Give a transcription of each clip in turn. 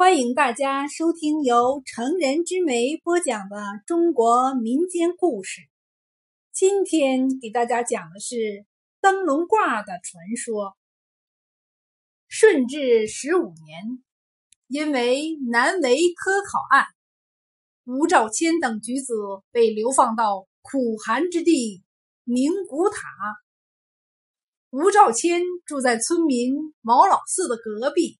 欢迎大家收听由成人之美播讲的中国民间故事。今天给大家讲的是灯笼挂的传说。顺治十五年，因为难为科考案，吴兆谦等举子被流放到苦寒之地宁古塔。吴兆谦住在村民毛老四的隔壁。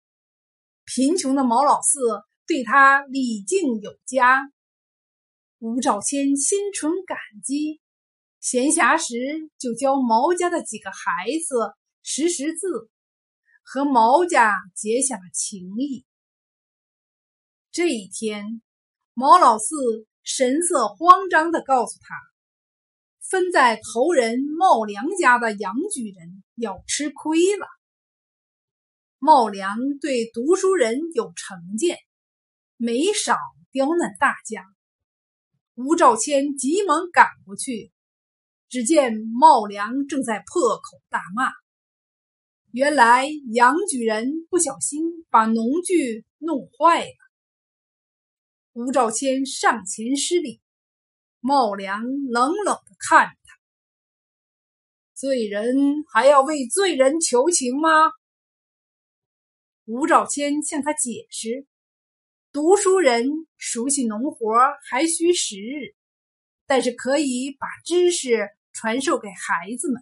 贫穷的毛老四对他礼敬有加，吴兆谦心存感激，闲暇时就教毛家的几个孩子识识字，和毛家结下了情谊。这一天，毛老四神色慌张地告诉他，分在头人茂良家的杨举人要吃亏了。茂良对读书人有成见，没少刁难大家。吴兆谦急忙赶过去，只见茂良正在破口大骂。原来杨举人不小心把农具弄坏了。吴兆谦上前施礼，茂良冷冷的看着他：“罪人还要为罪人求情吗？”吴兆谦向他解释：“读书人熟悉农活还需时日，但是可以把知识传授给孩子们。”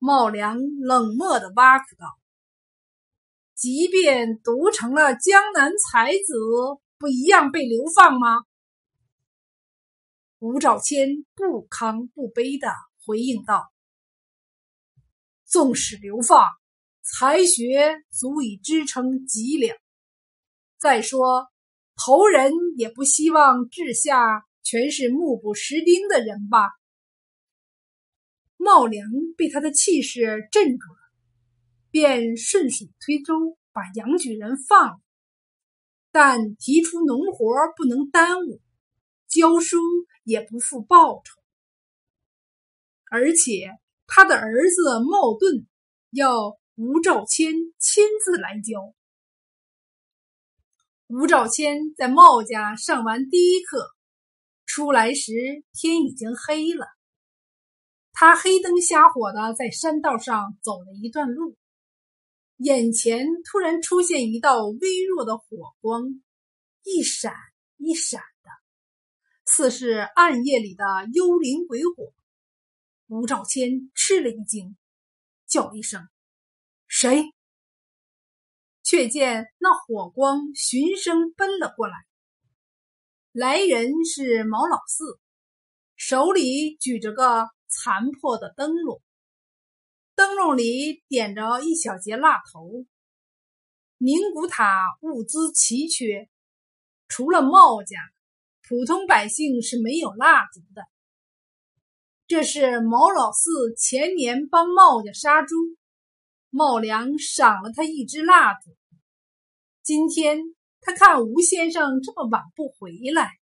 茂良冷漠的挖苦道：“即便读成了江南才子，不一样被流放吗？”吴兆谦不亢不卑的回应道：“纵使流放。”才学足以支撑脊梁。再说，头人也不希望治下全是目不识丁的人吧？茂良被他的气势镇住了，便顺水推舟把杨举人放了，但提出农活不能耽误，教书也不付报酬，而且他的儿子茂盾要。吴兆谦亲自来教。吴兆谦在茂家上完第一课，出来时天已经黑了。他黑灯瞎火的在山道上走了一段路，眼前突然出现一道微弱的火光，一闪一闪的，似是暗夜里的幽灵鬼火。吴兆谦吃了一惊，叫一声。谁？却见那火光循声奔了过来。来人是毛老四，手里举着个残破的灯笼，灯笼里点着一小截蜡头。宁古塔物资奇缺，除了茂家，普通百姓是没有蜡烛的。这是毛老四前年帮茂家杀猪。茂良赏了他一支蜡烛。今天他看吴先生这么晚不回来，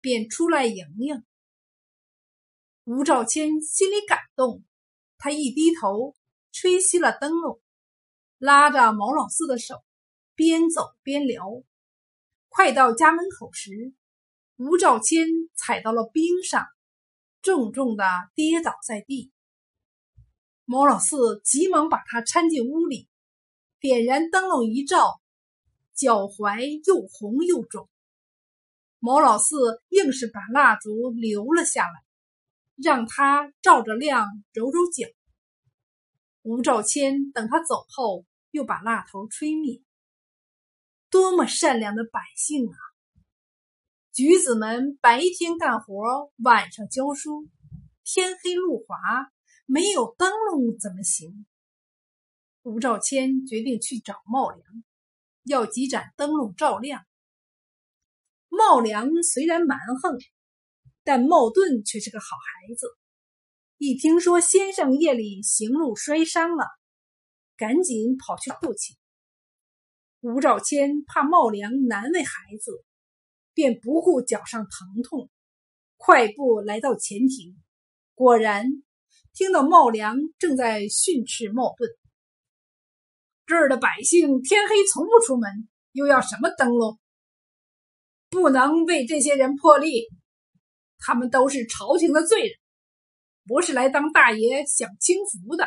便出来迎迎。吴兆谦心里感动，他一低头吹熄了灯笼，拉着毛老四的手，边走边聊。快到家门口时，吴兆谦踩到了冰上，重重的跌倒在地。毛老四急忙把他搀进屋里，点燃灯笼一照，脚踝又红又肿。毛老四硬是把蜡烛留了下来，让他照着亮，揉揉脚。吴兆谦等他走后，又把蜡头吹灭。多么善良的百姓啊！举子们白天干活，晚上教书，天黑路滑。没有灯笼怎么行？吴兆谦决定去找茂良，要几盏灯笼照亮。茂良虽然蛮横，但茂顿却是个好孩子。一听说先生夜里行路摔伤了，赶紧跑去护起。吴兆谦怕茂良难为孩子，便不顾脚上疼痛，快步来到前庭。果然。听到茂良正在训斥茂盾，这儿的百姓天黑从不出门，又要什么灯笼？不能为这些人破例，他们都是朝廷的罪人，不是来当大爷享清福的。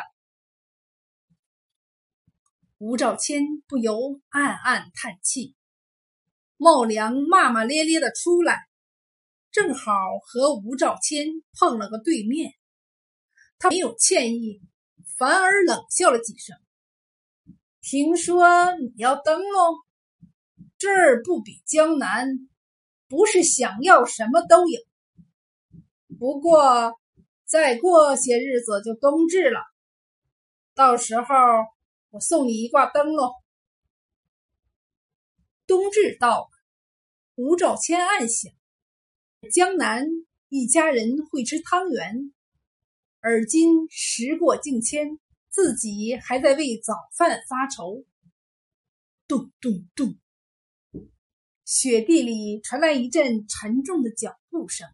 吴兆谦不由暗暗叹气。茂良骂骂咧咧的出来，正好和吴兆谦碰了个对面。他没有歉意，反而冷笑了几声。听说你要登喽？这儿不比江南，不是想要什么都有。不过再过些日子就冬至了，到时候我送你一挂灯笼。冬至到了，吴兆谦暗想：江南一家人会吃汤圆，而今时过境迁，自己还在为早饭发愁。咚咚咚，雪地里传来一阵沉重的脚步声。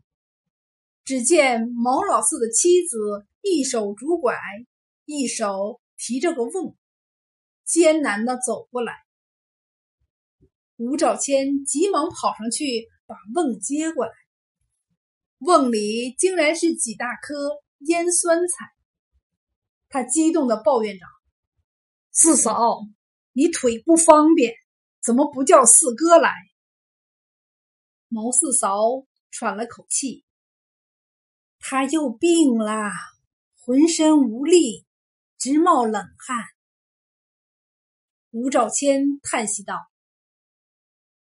只见毛老四的妻子一手拄拐，一手提着个瓮，艰难的走过来。吴兆谦急忙跑上去，把瓮接过来。瓮里竟然是几大颗腌酸菜。他激动的抱怨着：“四嫂，你腿不方便，怎么不叫四哥来？”毛四嫂喘了口气：“他又病了，浑身无力，直冒冷汗。”吴兆谦叹息道。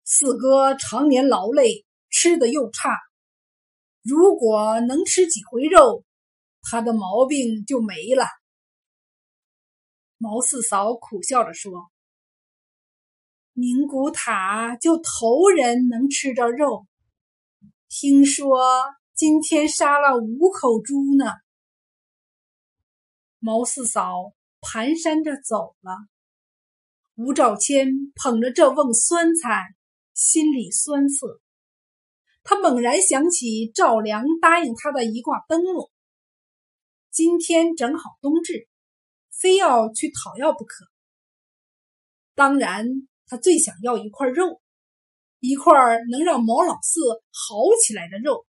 四哥常年劳累，吃的又差，如果能吃几回肉，他的毛病就没了。毛四嫂苦笑着说：“宁古塔就头人能吃着肉，听说今天杀了五口猪呢。”毛四嫂蹒跚着走了，吴兆谦捧着这瓮酸菜。心里酸涩，他猛然想起赵良答应他的一挂灯笼。今天正好冬至，非要去讨要不可。当然，他最想要一块肉，一块能让毛老四好起来的肉。